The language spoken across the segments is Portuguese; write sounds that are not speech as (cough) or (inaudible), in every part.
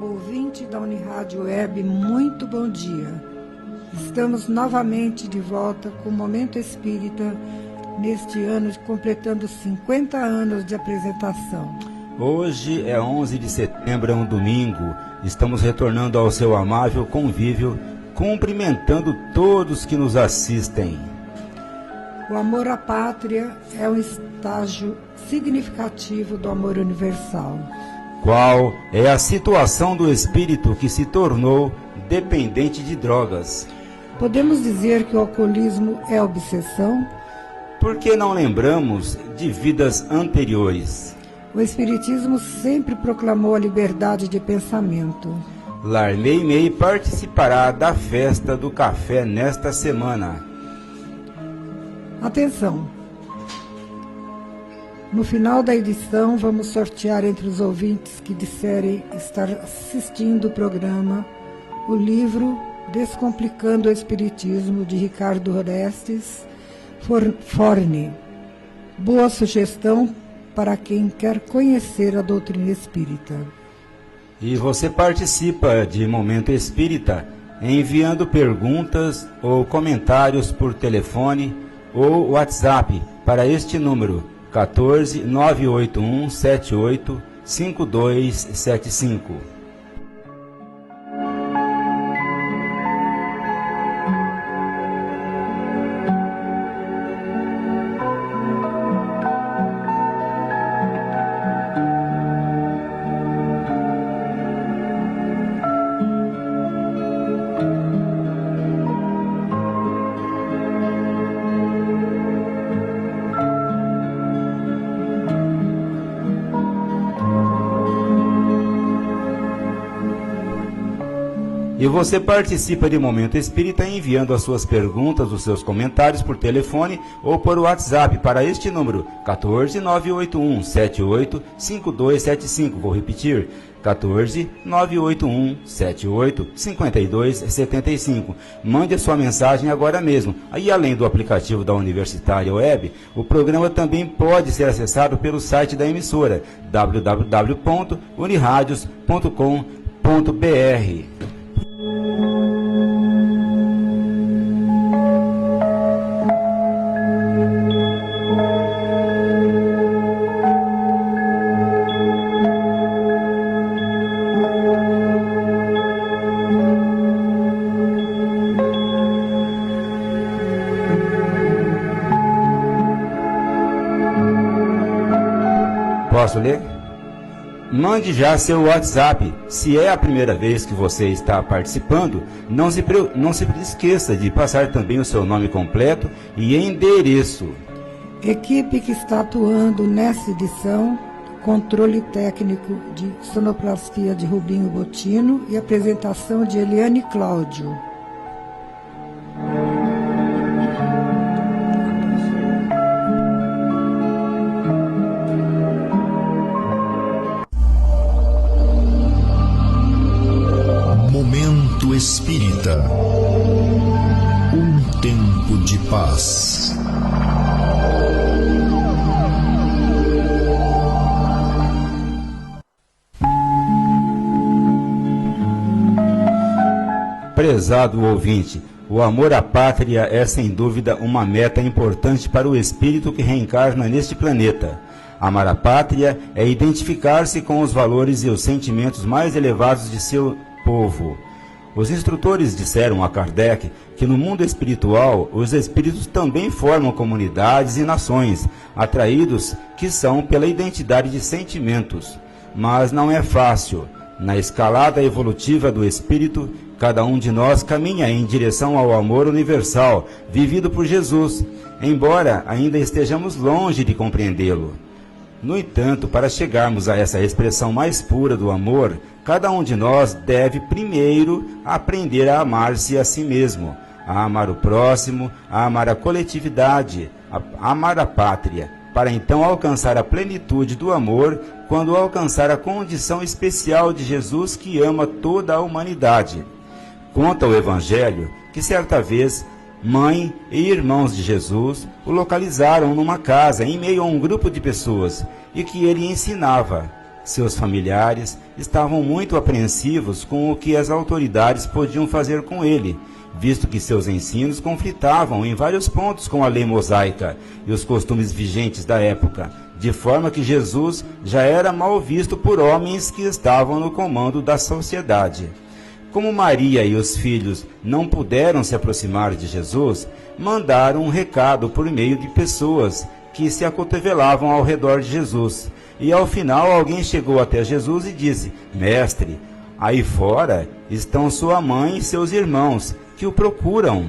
Ouvinte da Unirádio Web, muito bom dia. Estamos novamente de volta com o Momento Espírita, neste ano completando 50 anos de apresentação. Hoje é 11 de setembro, é um domingo. Estamos retornando ao seu amável convívio, cumprimentando todos que nos assistem. O amor à pátria é um estágio significativo do amor universal. Qual é a situação do espírito que se tornou dependente de drogas? Podemos dizer que o alcoolismo é obsessão? Por que não lembramos de vidas anteriores? O Espiritismo sempre proclamou a liberdade de pensamento. Larley May participará da festa do café nesta semana. Atenção! No final da edição, vamos sortear entre os ouvintes que disserem estar assistindo o programa o livro Descomplicando o Espiritismo, de Ricardo Orestes Forne. Boa sugestão para quem quer conhecer a doutrina espírita. E você participa de Momento Espírita enviando perguntas ou comentários por telefone ou WhatsApp para este número 14 981 78 5275. Você participa de Momento Espírita enviando as suas perguntas, os seus comentários por telefone ou por WhatsApp para este número 14981 78 5275. Vou repetir. 14 981 78 52 75. Mande a sua mensagem agora mesmo. Aí, além do aplicativo da Universitária Web, o programa também pode ser acessado pelo site da emissora www.uniradios.com.br. Posso ler? Mande já seu WhatsApp. Se é a primeira vez que você está participando, não se, não se esqueça de passar também o seu nome completo e endereço. Equipe que está atuando nessa edição, controle técnico de sonoplastia de Rubinho Botino e apresentação de Eliane Cláudio. Prezado ouvinte, o amor à pátria é sem dúvida uma meta importante para o espírito que reencarna neste planeta. Amar a pátria é identificar-se com os valores e os sentimentos mais elevados de seu povo os instrutores disseram a Kardec que no mundo espiritual os espíritos também formam comunidades e nações, atraídos que são pela identidade de sentimentos. Mas não é fácil. Na escalada evolutiva do espírito, cada um de nós caminha em direção ao amor universal, vivido por Jesus, embora ainda estejamos longe de compreendê-lo. No entanto, para chegarmos a essa expressão mais pura do amor, cada um de nós deve primeiro aprender a amar-se a si mesmo, a amar o próximo, a amar a coletividade, a amar a pátria, para então alcançar a plenitude do amor quando alcançar a condição especial de Jesus que ama toda a humanidade. Conta o Evangelho que certa vez mãe e irmãos de Jesus o localizaram numa casa em meio a um grupo de pessoas e que ele ensinava. Seus familiares estavam muito apreensivos com o que as autoridades podiam fazer com ele, visto que seus ensinos conflitavam em vários pontos com a lei mosaica e os costumes vigentes da época, de forma que Jesus já era mal visto por homens que estavam no comando da sociedade. Como Maria e os filhos não puderam se aproximar de Jesus, mandaram um recado por meio de pessoas que se acotovelavam ao redor de Jesus. E ao final alguém chegou até Jesus e disse: Mestre, aí fora estão sua mãe e seus irmãos, que o procuram.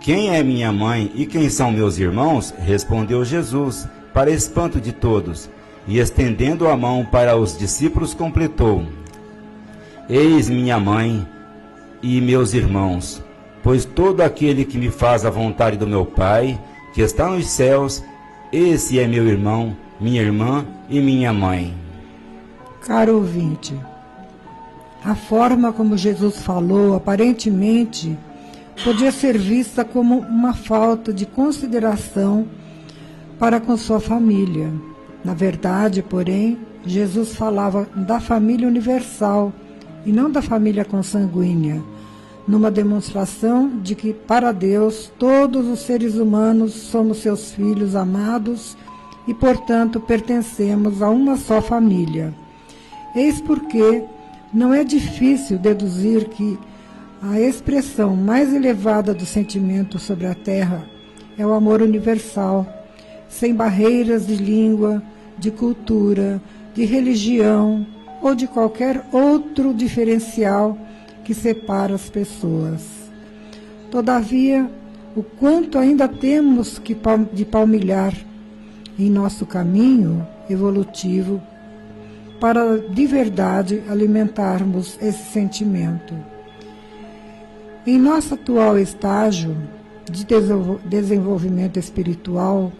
Quem é minha mãe e quem são meus irmãos? respondeu Jesus, para espanto de todos. E estendendo a mão para os discípulos, completou: Eis minha mãe e meus irmãos, pois todo aquele que me faz a vontade do meu Pai, que está nos céus, esse é meu irmão, minha irmã e minha mãe. Caro ouvinte, a forma como Jesus falou aparentemente podia ser vista como uma falta de consideração para com sua família. Na verdade, porém, Jesus falava da família universal e não da família consanguínea, numa demonstração de que, para Deus, todos os seres humanos somos seus filhos amados e, portanto, pertencemos a uma só família. Eis porque não é difícil deduzir que a expressão mais elevada do sentimento sobre a terra é o amor universal, sem barreiras de língua, de cultura, de religião, ou de qualquer outro diferencial que separa as pessoas. Todavia, o quanto ainda temos que de palmilhar em nosso caminho evolutivo para de verdade alimentarmos esse sentimento. Em nosso atual estágio de desenvolvimento espiritual,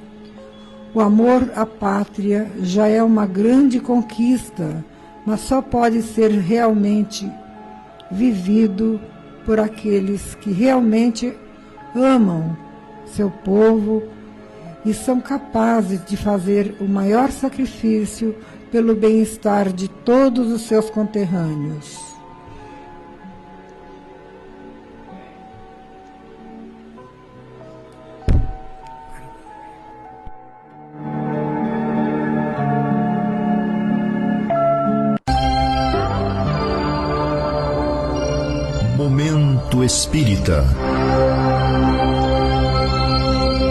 o amor à pátria já é uma grande conquista mas só pode ser realmente vivido por aqueles que realmente amam seu povo e são capazes de fazer o maior sacrifício pelo bem-estar de todos os seus conterrâneos. Espírita.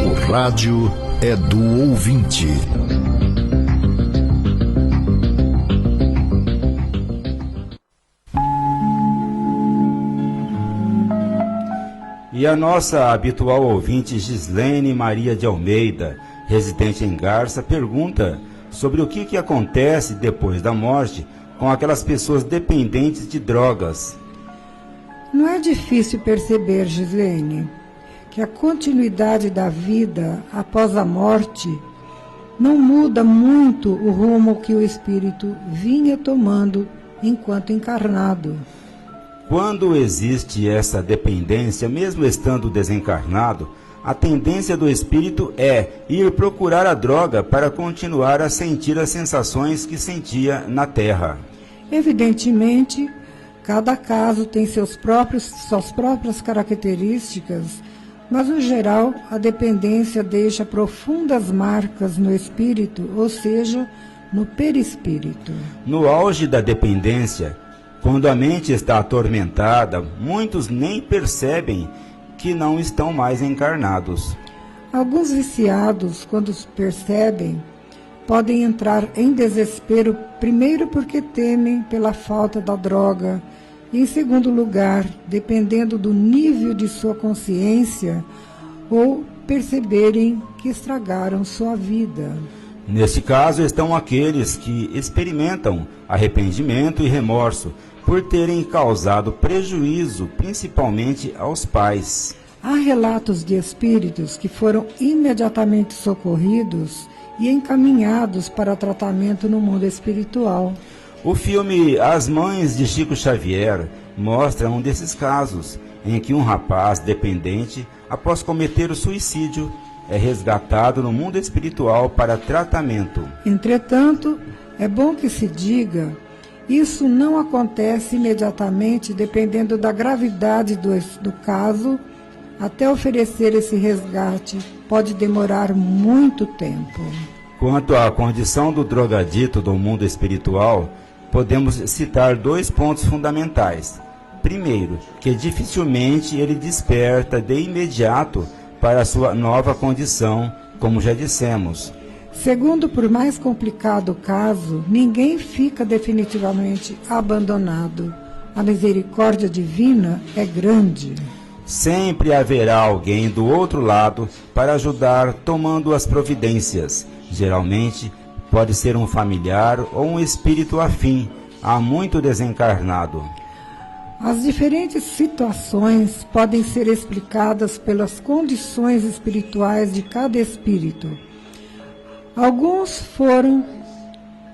O rádio é do ouvinte. E a nossa habitual ouvinte Gislene Maria de Almeida, residente em Garça, pergunta sobre o que, que acontece depois da morte com aquelas pessoas dependentes de drogas. Difícil perceber, Gislene, que a continuidade da vida após a morte não muda muito o rumo que o espírito vinha tomando enquanto encarnado. Quando existe essa dependência, mesmo estando desencarnado, a tendência do espírito é ir procurar a droga para continuar a sentir as sensações que sentia na Terra. Evidentemente, Cada caso tem seus próprios, suas próprias características, mas no geral a dependência deixa profundas marcas no espírito, ou seja, no perispírito. No auge da dependência, quando a mente está atormentada, muitos nem percebem que não estão mais encarnados. Alguns viciados, quando percebem, podem entrar em desespero, primeiro porque temem pela falta da droga, e em segundo lugar, dependendo do nível de sua consciência, ou perceberem que estragaram sua vida. Neste caso estão aqueles que experimentam arrependimento e remorso por terem causado prejuízo, principalmente aos pais. Há relatos de espíritos que foram imediatamente socorridos e encaminhados para tratamento no mundo espiritual. O filme As Mães de Chico Xavier mostra um desses casos, em que um rapaz dependente, após cometer o suicídio, é resgatado no mundo espiritual para tratamento. Entretanto, É bom que se diga, isso não acontece imediatamente, dependendo da gravidade do, do caso. Até oferecer esse resgate pode demorar muito tempo. Quanto à condição do drogadito do mundo espiritual, podemos citar dois pontos fundamentais. Primeiro, que dificilmente ele desperta de imediato para a sua nova condição, como já dissemos. Segundo, por mais complicado o caso, ninguém fica definitivamente abandonado. A misericórdia divina é grande. Sempre haverá alguém do outro lado para ajudar tomando as providências. Geralmente, pode ser um familiar ou um espírito afim, há muito desencarnado. As diferentes situações podem ser explicadas pelas condições espirituais de cada espírito. Alguns foram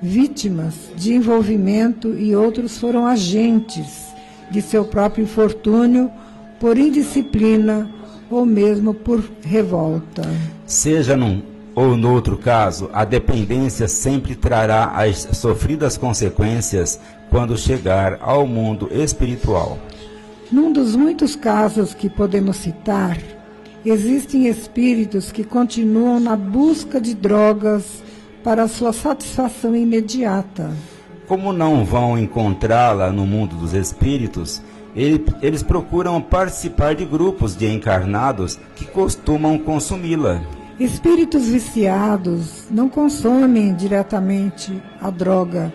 vítimas de envolvimento e outros foram agentes de seu próprio infortúnio por indisciplina ou mesmo por revolta. Seja num ou no outro caso, a dependência sempre trará as sofridas consequências quando chegar ao mundo espiritual. Num dos muitos casos que podemos citar, existem espíritos que continuam na busca de drogas para sua satisfação imediata. Como não vão encontrá-la no mundo dos espíritos, eles procuram participar de grupos de encarnados que costumam consumi-la. Espíritos viciados não consomem diretamente a droga,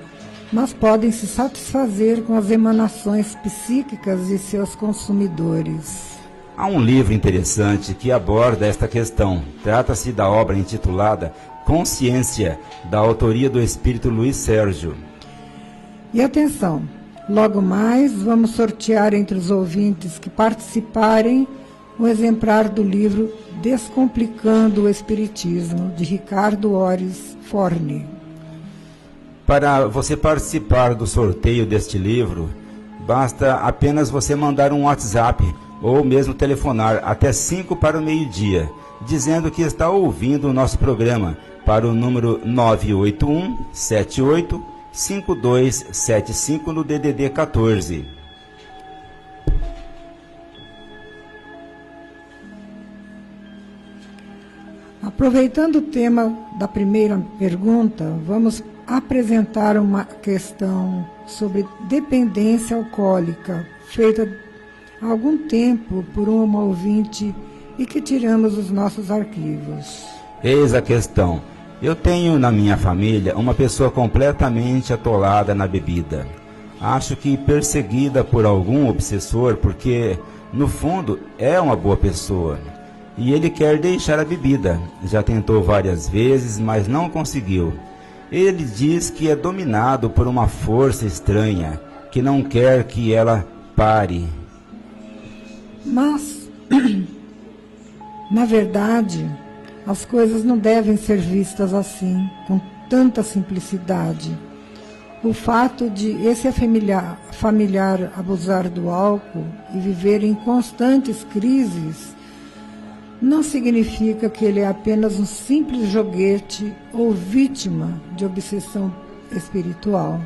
mas podem se satisfazer com as emanações psíquicas de seus consumidores. Há um livro interessante que aborda esta questão. Trata-se da obra intitulada Consciência, da autoria do espírito Luiz Sérgio. E atenção, logo mais vamos sortear entre os ouvintes que participarem um exemplar do livro Descomplicando o Espiritismo, de Ricardo Ores Forne. Para você participar do sorteio deste livro, basta apenas você mandar um WhatsApp ou mesmo telefonar até 5 para o meio-dia, dizendo que está ouvindo o nosso programa para o número 981 78 5275 no DDD 14. Aproveitando o tema da primeira pergunta, vamos apresentar uma questão sobre dependência alcoólica, feita há algum tempo por uma ouvinte e que tiramos os nossos arquivos. Eis a questão. Eu tenho na minha família uma pessoa completamente atolada na bebida. Acho que perseguida por algum obsessor, porque, no fundo, é uma boa pessoa. E ele quer deixar a bebida. Já tentou várias vezes, mas não conseguiu. Ele diz que é dominado por uma força estranha, que não quer que ela pare. Mas, (clears throat) na verdade, as coisas não devem ser vistas assim, com tanta simplicidade. O fato de esse familiar, familiar abusar do álcool e viver em constantes crises não significa que ele é apenas um simples joguete ou vítima de obsessão espiritual.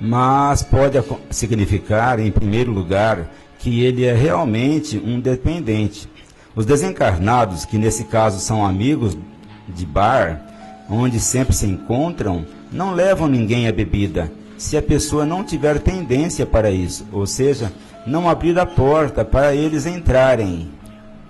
Mas pode significar, em primeiro lugar, que ele é realmente um dependente. Os desencarnados, que nesse caso são amigos de bar, onde sempre se encontram, não levam ninguém à bebida, se a pessoa não tiver tendência para isso, ou seja, não abrir a porta para eles entrarem.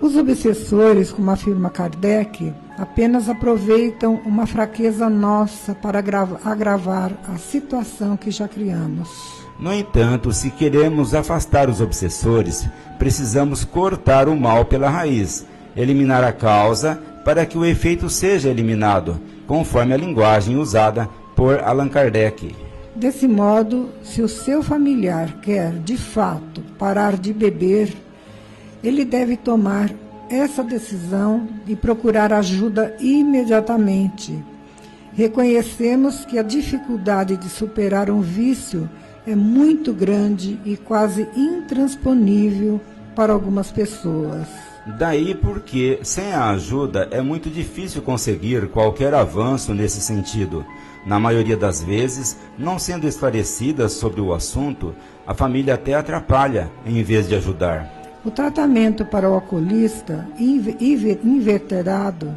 Os obsessores, como afirma Kardec, apenas aproveitam uma fraqueza nossa para agravar a situação que já criamos. No entanto, se queremos afastar os obsessores, precisamos cortar o mal pela raiz, eliminar a causa para que o efeito seja eliminado, conforme a linguagem usada por Allan Kardec. Desse modo, se o seu familiar quer, de fato, parar de beber, ele deve tomar essa decisão e procurar ajuda imediatamente. Reconhecemos que a dificuldade de superar um vício é muito grande e quase intransponível para algumas pessoas. Daí porque, sem a ajuda, é muito difícil conseguir qualquer avanço nesse sentido. Na maioria das vezes, não sendo esclarecida sobre o assunto, a família até atrapalha em vez de ajudar. O tratamento para o alcoolista inveterado,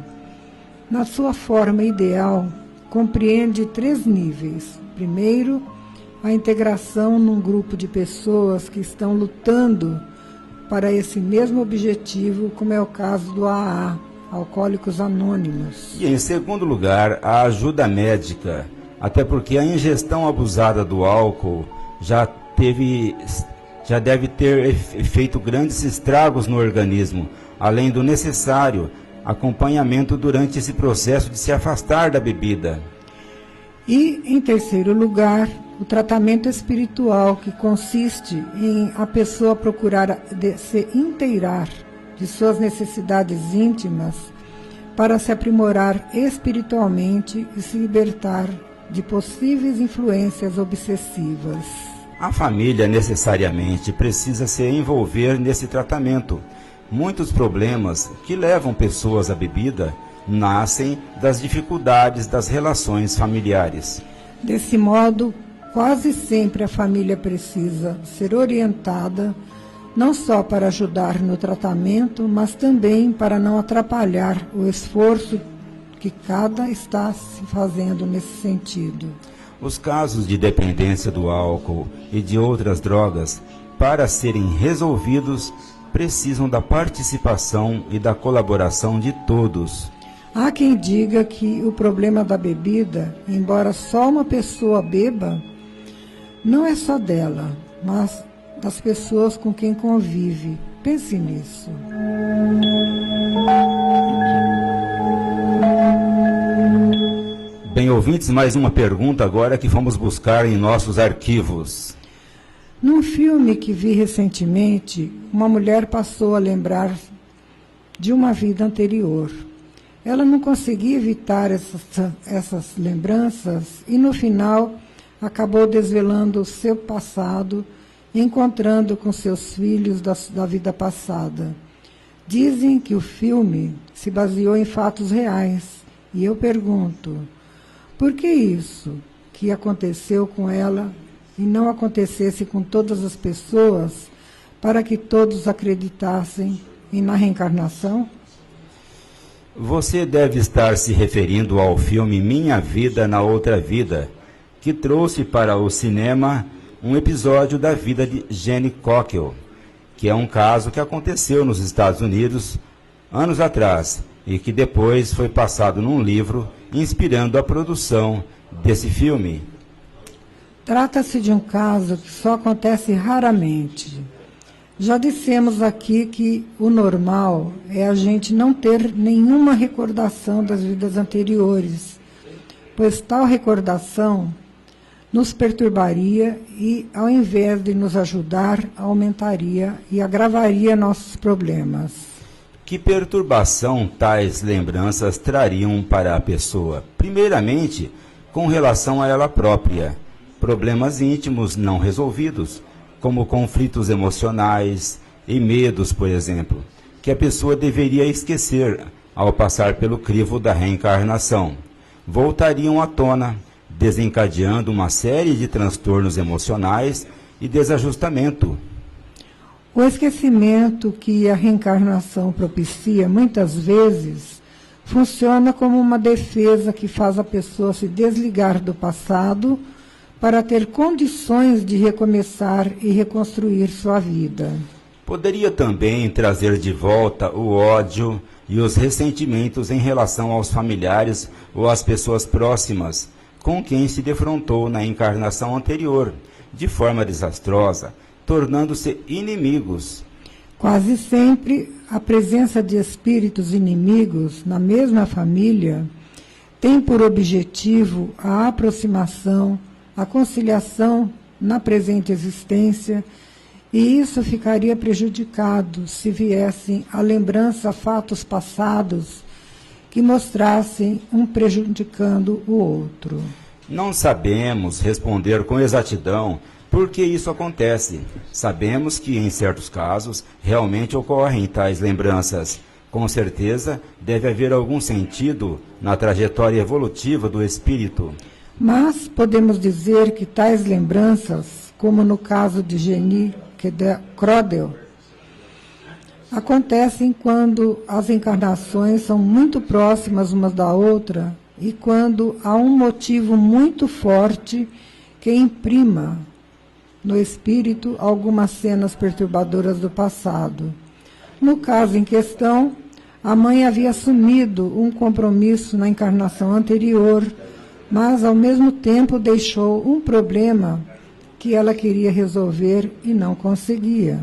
na sua forma ideal, compreende três níveis. Primeiro, a integração num grupo de pessoas que estão lutando para esse mesmo objetivo, como é o caso do AA, Alcoólicos Anônimos. E em segundo lugar, a ajuda médica, até porque a ingestão abusada do álcool já teve já deve ter feito grandes estragos no organismo, além do necessário acompanhamento durante esse processo de se afastar da bebida. E, em terceiro lugar, o tratamento espiritual, que consiste em a pessoa procurar se inteirar de suas necessidades íntimas para se aprimorar espiritualmente e se libertar de possíveis influências obsessivas. A família necessariamente precisa se envolver nesse tratamento. Muitos problemas que levam pessoas à bebida nascem das dificuldades das relações familiares. Desse modo, Quase sempre a família precisa ser orientada não só para ajudar no tratamento, mas também para não atrapalhar o esforço que cada está se fazendo nesse sentido. Os casos de dependência do álcool e de outras drogas, para serem resolvidos, precisam da participação e da colaboração de todos. Há quem diga que o problema da bebida, embora só uma pessoa beba, não é só dela, mas das pessoas com quem convive. Pense nisso. Bem, ouvintes, mais uma pergunta agora que vamos buscar em nossos arquivos. Num filme que vi recentemente, uma mulher passou a lembrar de uma vida anterior. Ela não conseguia evitar essas, essas lembranças e, no final, acabou desvelando o seu passado, encontrando com seus filhos da, da vida passada. Dizem que o filme se baseou em fatos reais. E eu pergunto: por que isso que aconteceu com ela e não acontecesse com todas as pessoas para que todos acreditassem em na reencarnação? Você deve estar se referindo ao filme Minha Vida na Outra Vida, que trouxe para o cinema um episódio da vida de Jenny Cockle, que é um caso que aconteceu nos Estados Unidos anos atrás e que depois foi passado num livro inspirando a produção desse filme. Trata-se de um caso que só acontece raramente. Já dissemos aqui que o normal é a gente não ter nenhuma recordação das vidas anteriores, pois tal recordação nos perturbaria e, ao invés de nos ajudar, aumentaria e agravaria nossos problemas. Que perturbação tais lembranças trariam para a pessoa? Primeiramente, com relação a ela própria, problemas íntimos não resolvidos, como conflitos emocionais e medos, por exemplo, que a pessoa deveria esquecer ao passar pelo crivo da reencarnação. Voltariam à tona desencadeando uma série de transtornos emocionais e desajustamento. O esquecimento que a reencarnação propicia muitas vezes funciona como uma defesa que faz a pessoa se desligar do passado para ter condições de recomeçar e reconstruir sua vida. Poderia também trazer de volta o ódio e os ressentimentos em relação aos familiares ou às pessoas próximas com quem se defrontou na encarnação anterior, de forma desastrosa, tornando-se inimigos. Quase sempre a presença de espíritos inimigos na mesma família tem por objetivo a aproximação, a conciliação na presente existência, e isso ficaria prejudicado se viessem a lembrança fatos passados que mostrassem um prejudicando o outro. Não sabemos responder com exatidão Por que isso acontece? Sabemos que, em certos casos, realmente ocorrem tais lembranças. Com certeza, deve haver algum sentido na trajetória evolutiva do espírito. Mas podemos dizer que tais lembranças, como no caso de Geni Crodel, acontecem quando as encarnações são muito próximas umas da outra e quando há um motivo muito forte que imprima no espírito algumas cenas perturbadoras do passado. No caso em questão, a mãe havia assumido um compromisso na encarnação anterior, mas ao mesmo tempo deixou um problema que ela queria resolver e não conseguia.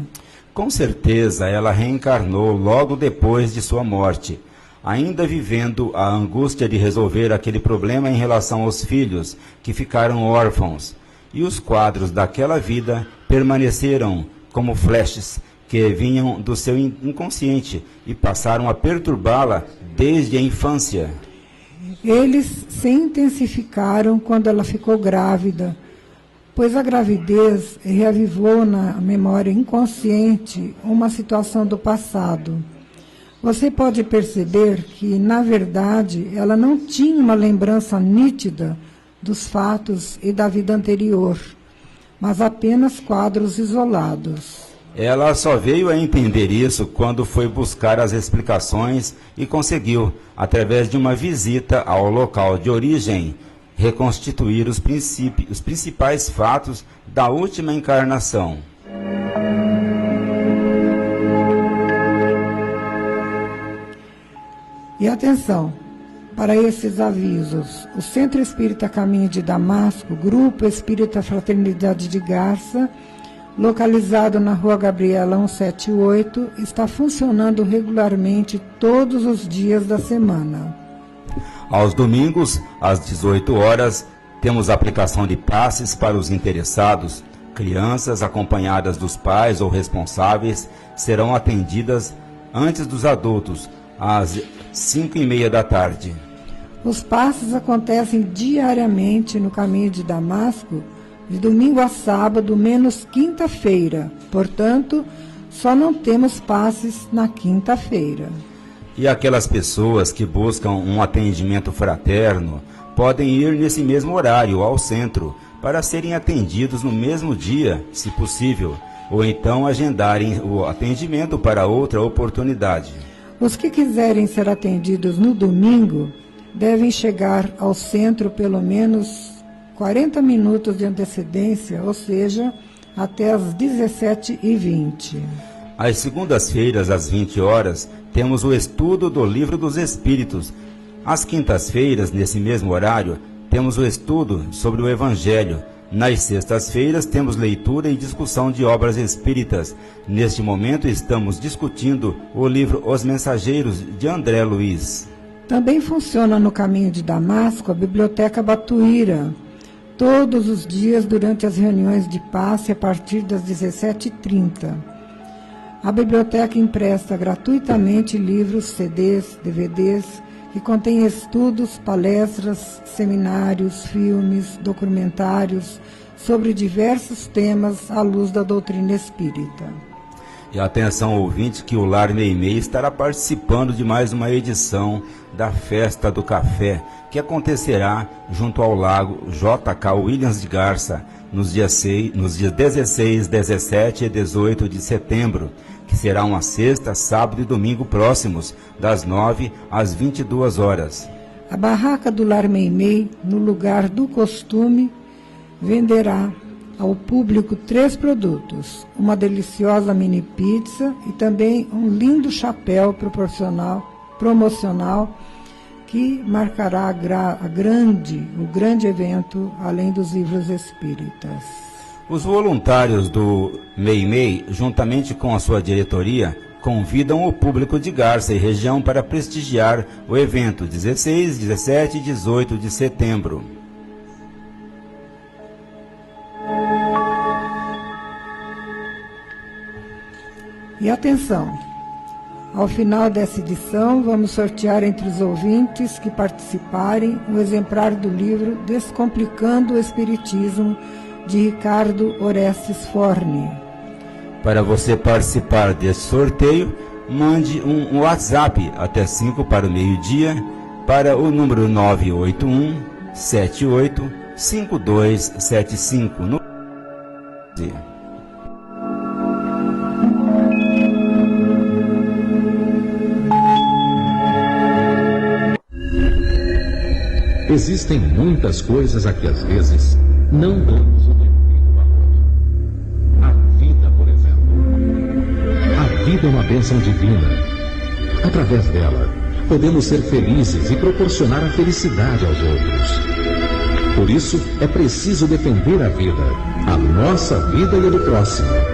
Com certeza ela reencarnou logo depois de sua morte, ainda vivendo a angústia de resolver aquele problema em relação aos filhos que ficaram órfãos. E os quadros daquela vida permaneceram como flashes que vinham do seu inconsciente e passaram a perturbá-la desde a infância. Eles se intensificaram quando ela ficou grávida pois a gravidez reavivou na memória inconsciente uma situação do passado. Você pode perceber que, na verdade, ela não tinha uma lembrança nítida dos fatos e da vida anterior, mas apenas quadros isolados. Ela só veio a entender isso quando foi buscar as explicações e conseguiu, através de uma visita ao local de origem, reconstituir os, os principais fatos da última encarnação. E atenção para esses avisos. O Centro Espírita Caminho de Damasco, Grupo Espírita Fraternidade de Garça, localizado na Rua Gabriela 178, está funcionando regularmente todos os dias da semana. Aos domingos, às 18 horas, temos aplicação de passes para os interessados. Crianças acompanhadas dos pais ou responsáveis serão atendidas antes dos adultos, às 5 e meia da tarde. Os passes acontecem diariamente no caminho de Damasco, de domingo a sábado, menos quinta-feira. Portanto, só não temos passes na quinta-feira. E aquelas pessoas que buscam um atendimento fraterno podem ir nesse mesmo horário ao centro para serem atendidos no mesmo dia, se possível, ou então agendarem o atendimento para outra oportunidade. Os que quiserem ser atendidos no domingo devem chegar ao centro pelo menos 40 minutos de antecedência, ou seja, até às 17h20. Às segundas-feiras, às 20 horas, temos o estudo do Livro dos Espíritos. Às quintas-feiras, nesse mesmo horário, temos o estudo sobre o Evangelho. Nas sextas-feiras, temos leitura e discussão de obras espíritas. Neste momento, estamos discutindo o livro Os Mensageiros, de André Luiz. Também funciona no caminho de Damasco a Biblioteca Batuíra, todos os dias durante as reuniões de passe a partir das 17h30. A biblioteca empresta gratuitamente livros, CDs, DVDs que contêm estudos, palestras, seminários, filmes, documentários sobre diversos temas à luz da doutrina espírita. E atenção ouvinte que o Lar Meimei estará participando de mais uma edição da Festa do Café, que acontecerá junto ao lago JK Williams de Garça, nos dias, 6, nos dias 16, 17 e 18 de setembro que será uma sexta, sábado e domingo próximos, das 9 às 22 horas. A barraca do Lar Meimei, no lugar do costume, venderá ao público três produtos: uma deliciosa mini pizza e também um lindo chapéu proporcional, promocional que marcará a, grande, o grande evento, além dos livros espíritas. Os voluntários do MEIMEI, juntamente com a sua diretoria, convidam o público de Garça e região para prestigiar o evento 16, 17 e 18 de setembro. E atenção! Ao final dessa edição, vamos sortear entre os ouvintes que participarem um exemplar do livro Descomplicando o Espiritismo de Ricardo Orestes Forne. Para você participar deste sorteio, mande um WhatsApp até 5 para o meio-dia para o número 981 78 5275 no Existem muitas coisas a que às vezes não damos o devido valor. A vida, por exemplo. A vida é uma bênção divina. Através dela, podemos ser felizes e proporcionar a felicidade aos outros. Por isso, é preciso defender a vida, a nossa vida e a do próximo.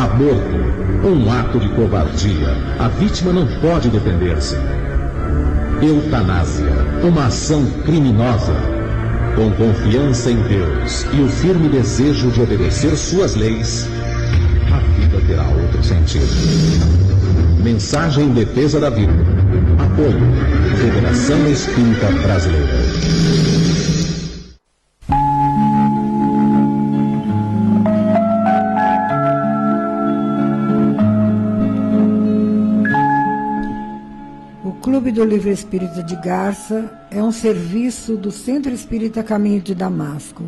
Aborto um ato de covardia. A vítima não pode defender-se. Eutanásia. Uma ação criminosa. Com confiança em Deus e o firme desejo de obedecer suas leis, a vida terá outro sentido. Mensagem em defesa da vida. Apoio. Federação Espírita Brasileira. Do Livro Espírita de Garça é um serviço do Centro Espírita Caminho de Damasco.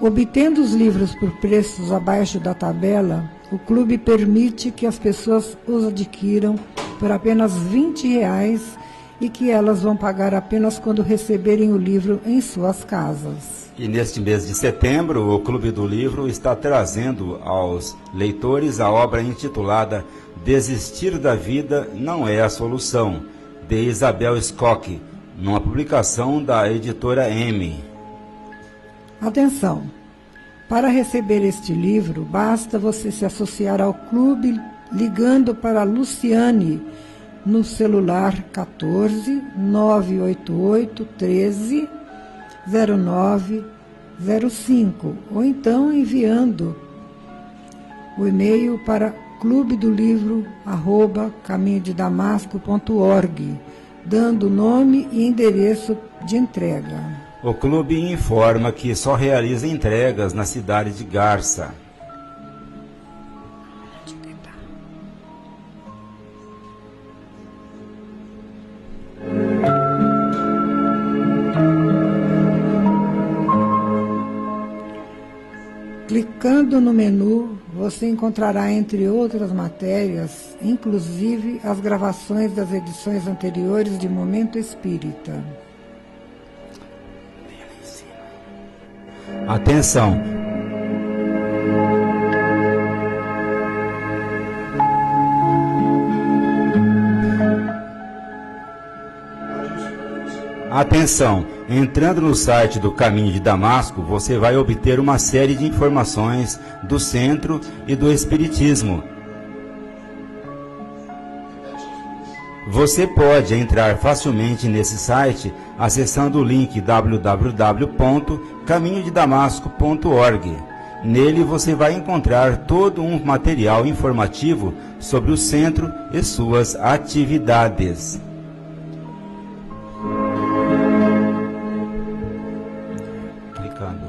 Obtendo os livros por preços abaixo da tabela, o clube permite que as pessoas os adquiram por apenas 20 reais e que elas vão pagar apenas quando receberem o livro em suas casas. E neste mês de setembro, o Clube do Livro está trazendo aos leitores a obra intitulada Desistir da Vida Não é a Solução de Isabel Skock, numa publicação da editora M. Atenção! Para receber este livro, basta você se associar ao clube ligando para Luciane no celular 14 988 13 0905 ou então enviando o e-mail para clube do livro arroba caminho de damasco.org, dando nome e endereço de entrega. O clube informa que só realiza entregas na cidade de Garça. Clicando no menu, você encontrará, entre outras matérias, inclusive as gravações das edições anteriores de Momento Espírita. Atenção! Atenção! Entrando no site do Caminho de Damasco, você vai obter uma série de informações do centro e do Espiritismo. Você pode entrar facilmente nesse site acessando o link www.caminhodedamasco.org. Nele você vai encontrar todo um material informativo sobre o centro e suas atividades.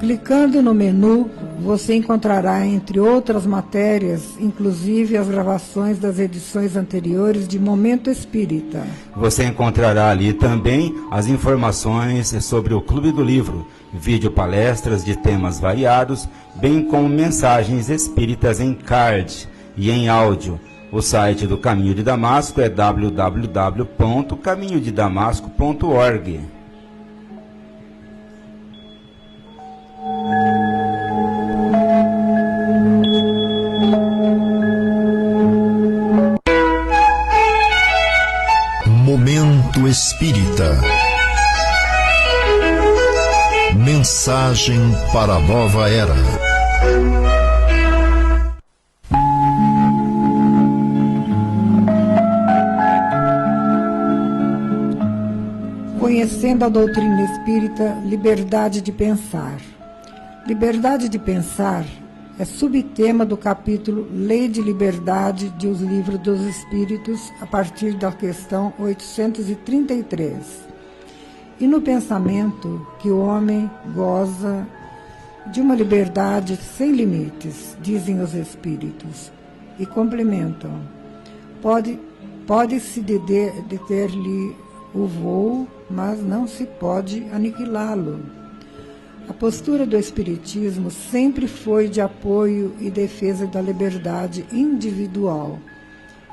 Clicando no menu, você encontrará, entre outras matérias, inclusive as gravações das edições anteriores de Momento Espírita. Você encontrará ali também as informações sobre o Clube do Livro, vídeo palestras de temas variados, bem como mensagens espíritas em card e em áudio. O site do Caminho de Damasco é www.caminhodedamasco.org. Para a nova era. Conhecendo a doutrina espírita, liberdade de pensar. Liberdade de pensar é subtema do capítulo Lei de Liberdade de Os Livros dos Espíritos, a partir da questão 833 e no pensamento que o homem goza de uma liberdade sem limites, dizem os Espíritos, e complementam. Pode, pode-se deter-lhe o voo, mas não se pode aniquilá-lo a postura do Espiritismo sempre foi de apoio e defesa da liberdade individual,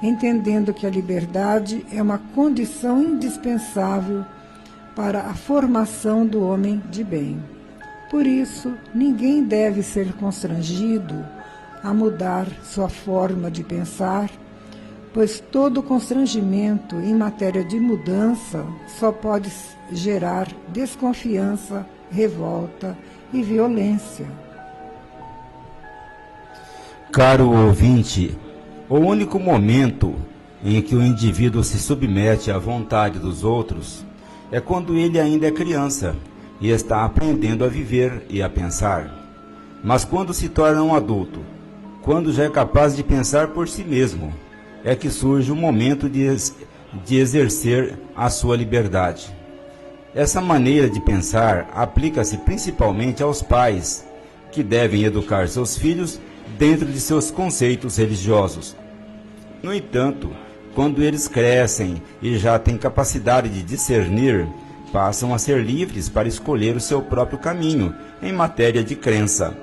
entendendo que a liberdade é uma condição indispensável para a formação do homem de bem. Por isso, ninguém deve ser constrangido a mudar sua forma de pensar, pois todo constrangimento em matéria de mudança só pode gerar desconfiança revolta e violência. Caro ouvinte, o único momento em que o indivíduo se submete à vontade dos outros é quando ele ainda é criança e está aprendendo a viver e a pensar. Mas quando se torna um adulto, quando já é capaz de pensar por si mesmo, é que surge o momento de, de exercer a sua liberdade. Essa maneira de pensar aplica-se principalmente aos pais, que devem educar seus filhos dentro de seus conceitos religiosos. No entanto, quando eles crescem e já têm capacidade de discernir, passam a ser livres para escolher o seu próprio caminho em matéria de crença.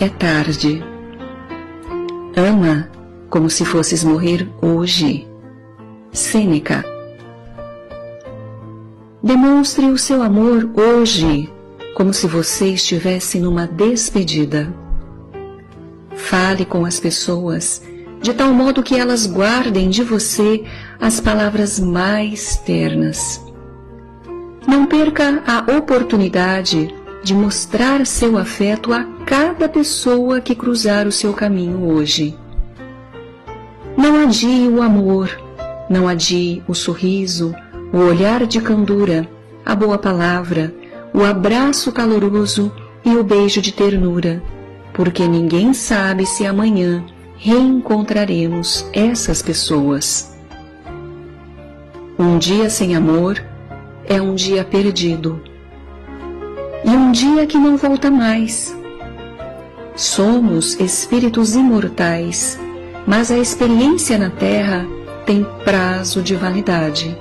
É tarde. Ama como se fosses morrer hoje. Sêneca. Demonstre o seu amor hoje, como se você estivesse numa despedida. Fale com as pessoas de tal modo que elas guardem de você as palavras mais ternas. Não perca a oportunidade de mostrar seu afeto a cada pessoa que cruzar o seu caminho hoje. Não adie o amor, não adie o sorriso, o olhar de candura, a boa palavra, o abraço caloroso e o beijo de ternura, porque ninguém sabe se amanhã reencontraremos essas pessoas. Um dia sem amor é um dia perdido e um dia que não volta mais. Somos espíritos imortais, mas a experiência na Terra tem prazo de validade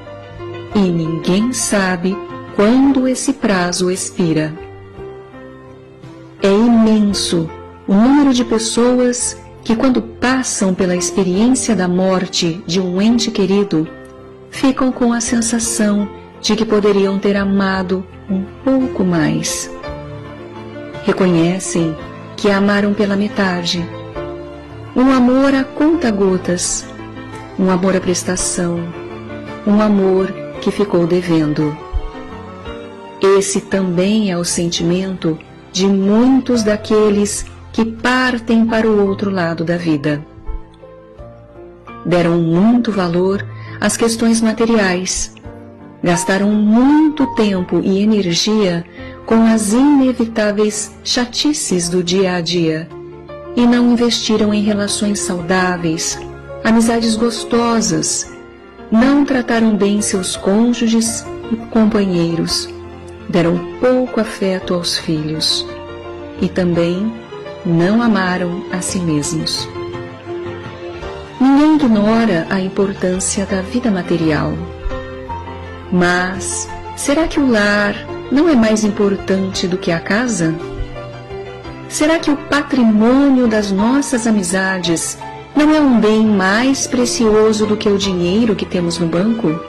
e ninguém sabe quando esse prazo expira. É imenso o número de pessoas que, quando passam pela experiência da morte de um ente querido, ficam com a sensação de que poderiam ter amado um pouco mais. Reconhecem que amaram pela metade. Um amor a conta-gotas, um amor a prestação, um amor que ficou devendo. Esse também é o sentimento de muitos daqueles que partem para o outro lado da vida. Deram muito valor às questões materiais gastaram muito tempo e energia com as inevitáveis chatices do dia a dia e não investiram em relações saudáveis, amizades gostosas, não trataram bem seus cônjuges e companheiros, deram pouco afeto aos filhos e também não amaram a si mesmos. Ninguém ignora a importância da vida material mas será que o lar não é mais importante do que a casa? Será que o patrimônio das nossas amizades não é um bem mais precioso do que o dinheiro que temos no banco?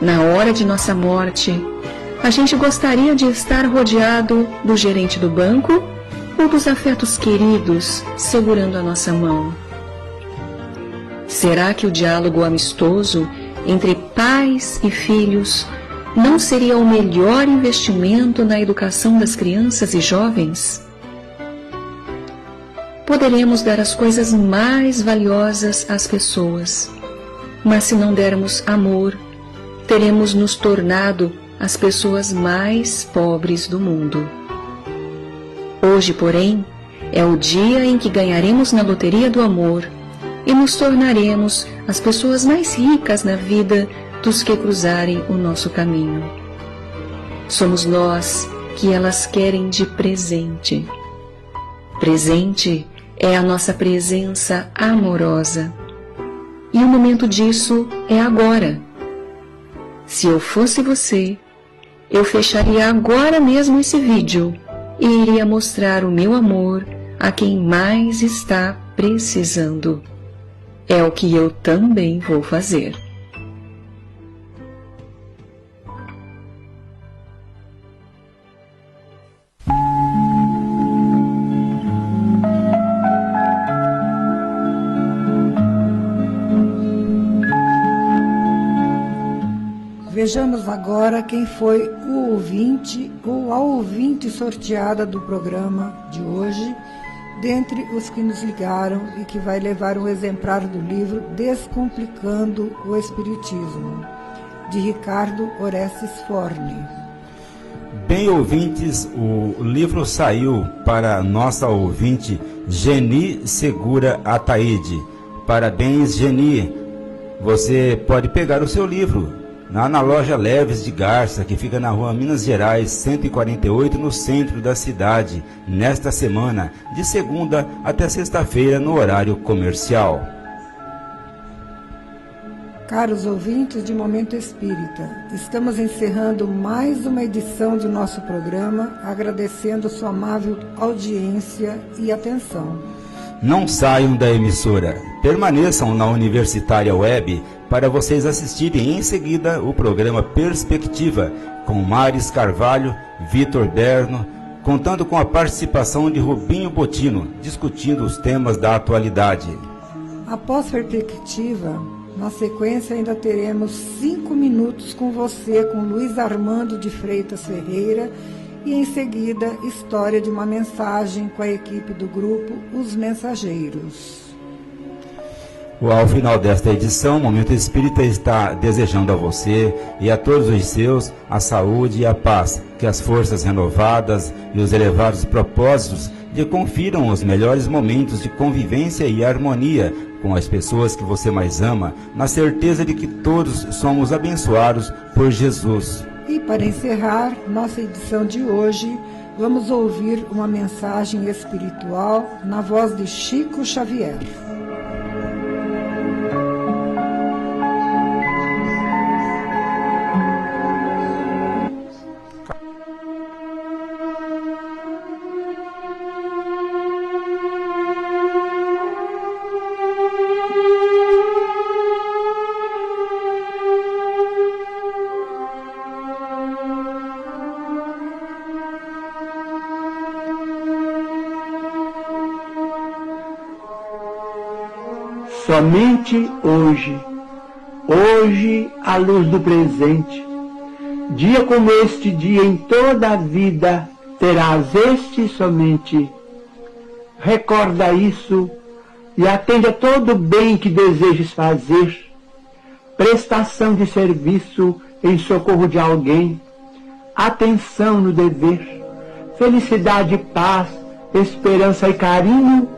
Na hora de nossa morte, a gente gostaria de estar rodeado do gerente do banco ou dos afetos queridos segurando a nossa mão? Será que o diálogo amistoso entre pais e filhos não seria o melhor investimento na educação das crianças e jovens? Poderemos dar as coisas mais valiosas às pessoas, mas se não dermos amor, teremos nos tornado as pessoas mais pobres do mundo. Hoje, porém, é o dia em que ganharemos na loteria do amor e nos tornaremos as pessoas mais ricas na vida dos que cruzarem o nosso caminho. Somos nós que elas querem de presente. Presente é a nossa presença amorosa. E o momento disso é agora. Se eu fosse você, eu fecharia agora mesmo esse vídeo e iria mostrar o meu amor a quem mais está precisando. É o que eu também vou fazer. Vejamos agora quem foi o ouvinte ou a ouvinte sorteada do programa de hoje, dentre os que nos ligaram e que vai levar um exemplar do livro Descomplicando o Espiritismo, de Ricardo Orestes Forne. Bem, ouvintes, o livro saiu para nossa ouvinte Geni Segura Ataíde. Parabéns, Geni. Você pode pegar o seu livro na, na loja Leves de Garça, que fica na rua Minas Gerais, 148, no centro da cidade, nesta semana, de segunda até sexta-feira, no horário comercial. Caros ouvintes de Momento Espírita, estamos encerrando mais uma edição de nosso programa, agradecendo sua amável audiência e atenção. Não saiam da emissora, permaneçam na Universitária Web para vocês assistirem em seguida o programa Perspectiva com Maris Carvalho, Vitor Berno, contando com a participação de Rubinho Botino, discutindo os temas da atualidade. Após Perspectiva, na sequência ainda teremos cinco minutos com você, com Luiz Armando de Freitas Ferreira, e em seguida, história de uma mensagem com a equipe do grupo Os Mensageiros. Ao final desta edição, o Momento Espírita está desejando a você e a todos os seus a saúde e a paz, que as forças renovadas e os elevados propósitos lhe confiram os melhores momentos de convivência e harmonia com as pessoas que você mais ama, na certeza de que todos somos abençoados por Jesus. E para encerrar nossa edição de hoje, vamos ouvir uma mensagem espiritual na voz de Chico Xavier. Somente hoje, hoje à luz do presente. Dia como este dia em toda a vida terás este somente. Recorda isso e atende a todo o bem que desejes fazer. Prestação de serviço em socorro de alguém. Atenção no dever. Felicidade, paz, esperança e carinho